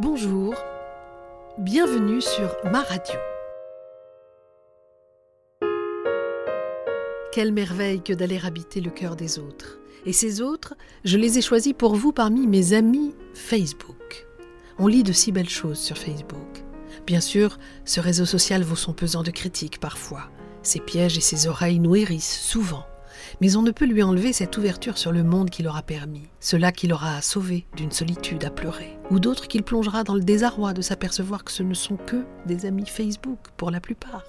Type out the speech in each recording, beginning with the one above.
Bonjour, bienvenue sur ma radio. Quelle merveille que d'aller habiter le cœur des autres. Et ces autres, je les ai choisis pour vous parmi mes amis Facebook. On lit de si belles choses sur Facebook. Bien sûr, ce réseau social vaut son pesant de critiques parfois. Ses pièges et ses oreilles nous hérissent souvent mais on ne peut lui enlever cette ouverture sur le monde qu'il aura permis, cela qui l'aura sauvé d'une solitude à pleurer, ou d'autres qu'il plongera dans le désarroi de s'apercevoir que ce ne sont que des amis Facebook pour la plupart.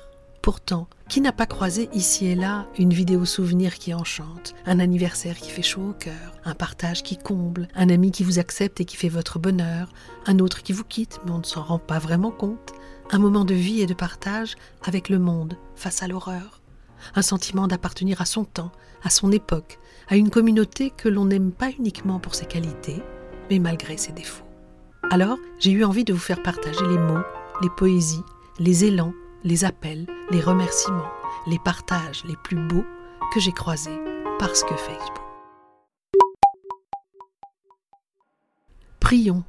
Pourtant, qui n'a pas croisé ici et là une vidéo souvenir qui enchante, un anniversaire qui fait chaud au cœur, un partage qui comble, un ami qui vous accepte et qui fait votre bonheur, un autre qui vous quitte mais on ne s'en rend pas vraiment compte, un moment de vie et de partage avec le monde face à l'horreur, un sentiment d'appartenir à son temps, à son époque, à une communauté que l'on n'aime pas uniquement pour ses qualités, mais malgré ses défauts. Alors, j'ai eu envie de vous faire partager les mots, les poésies, les élans, les appels, les remerciements, les partages les plus beaux que j'ai croisés parce que Facebook. Prions,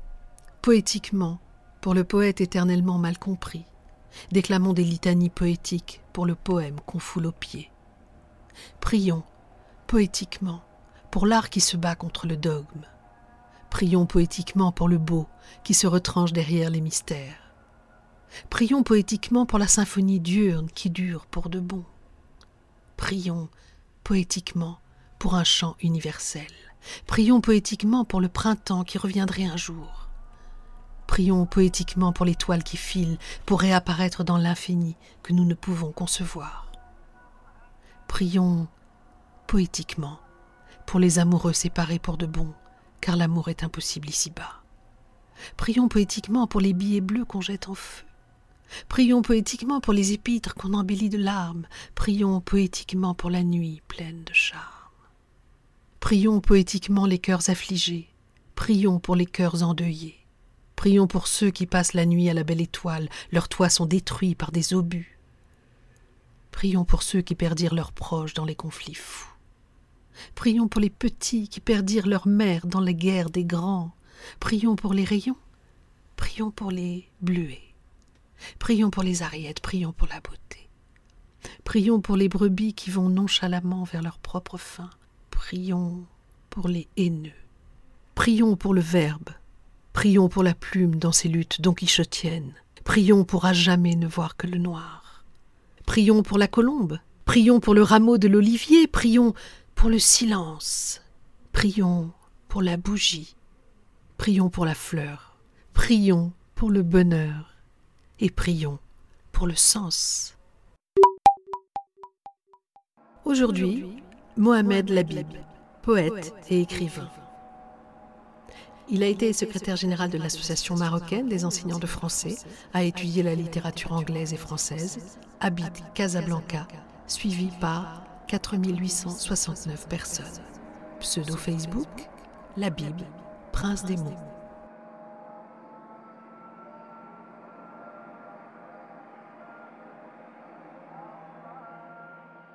poétiquement, pour le poète éternellement mal compris, Déclamons des litanies poétiques pour le poème qu'on foule aux pieds. Prions, poétiquement, pour l'art qui se bat contre le dogme. Prions poétiquement pour le beau qui se retranche derrière les mystères. Prions poétiquement pour la symphonie diurne qui dure pour de bon. Prions poétiquement pour un chant universel. Prions poétiquement pour le printemps qui reviendrait un jour. Prions poétiquement pour l'étoile qui file pour réapparaître dans l'infini que nous ne pouvons concevoir. Prions poétiquement pour les amoureux séparés pour de bon, car l'amour est impossible ici-bas. Prions poétiquement pour les billets bleus qu'on jette en feu. Prions poétiquement pour les épîtres qu'on embellit de larmes. Prions poétiquement pour la nuit pleine de charme. Prions poétiquement les cœurs affligés. Prions pour les cœurs endeuillés. Prions pour ceux qui passent la nuit à la belle étoile, leurs toits sont détruits par des obus. Prions pour ceux qui perdirent leurs proches dans les conflits fous. Prions pour les petits qui perdirent leur mère dans les guerres des grands. Prions pour les rayons. Prions pour les bleuets. Prions pour les ariettes, prions pour la beauté. Prions pour les brebis qui vont nonchalamment vers leur propre fin. Prions pour les haineux. Prions pour le Verbe, Prions pour la plume dans ces luttes donquichotiennes. Prions pour à jamais ne voir que le noir. Prions pour la colombe. Prions pour le rameau de l'olivier. Prions pour le silence. Prions pour la bougie. Prions pour la fleur. Prions pour le bonheur. Et prions pour le sens. Aujourd'hui, Mohamed Labib, poète et écrivain. Il a été secrétaire général de l'Association marocaine des enseignants de français, a étudié la littérature anglaise et française, habite Casablanca, suivi par 4869 personnes. Pseudo Facebook, la Bible, Prince des mots.